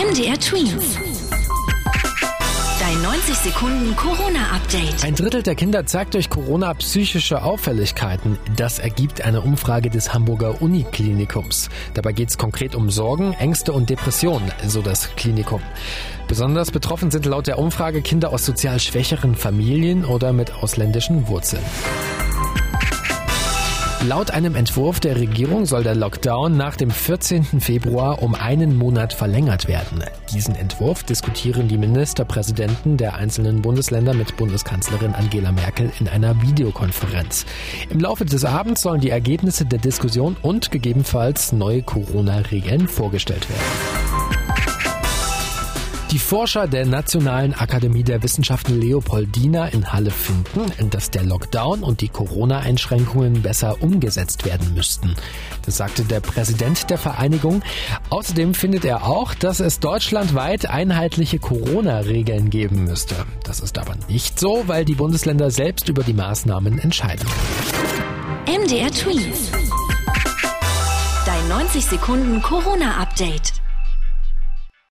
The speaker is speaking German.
MDR Twins. Dein 90 Sekunden Corona-Update. Ein Drittel der Kinder zeigt durch Corona psychische Auffälligkeiten. Das ergibt eine Umfrage des Hamburger Uniklinikums. Dabei geht es konkret um Sorgen, Ängste und Depressionen, so das Klinikum. Besonders betroffen sind laut der Umfrage Kinder aus sozial schwächeren Familien oder mit ausländischen Wurzeln. Laut einem Entwurf der Regierung soll der Lockdown nach dem 14. Februar um einen Monat verlängert werden. Diesen Entwurf diskutieren die Ministerpräsidenten der einzelnen Bundesländer mit Bundeskanzlerin Angela Merkel in einer Videokonferenz. Im Laufe des Abends sollen die Ergebnisse der Diskussion und gegebenenfalls neue Corona-Regeln vorgestellt werden. Die Forscher der Nationalen Akademie der Wissenschaften Leopoldina in Halle finden, dass der Lockdown und die Corona-Einschränkungen besser umgesetzt werden müssten. Das sagte der Präsident der Vereinigung. Außerdem findet er auch, dass es deutschlandweit einheitliche Corona-Regeln geben müsste. Das ist aber nicht so, weil die Bundesländer selbst über die Maßnahmen entscheiden. MDR Tweet. Dein 90 Sekunden Corona-Update.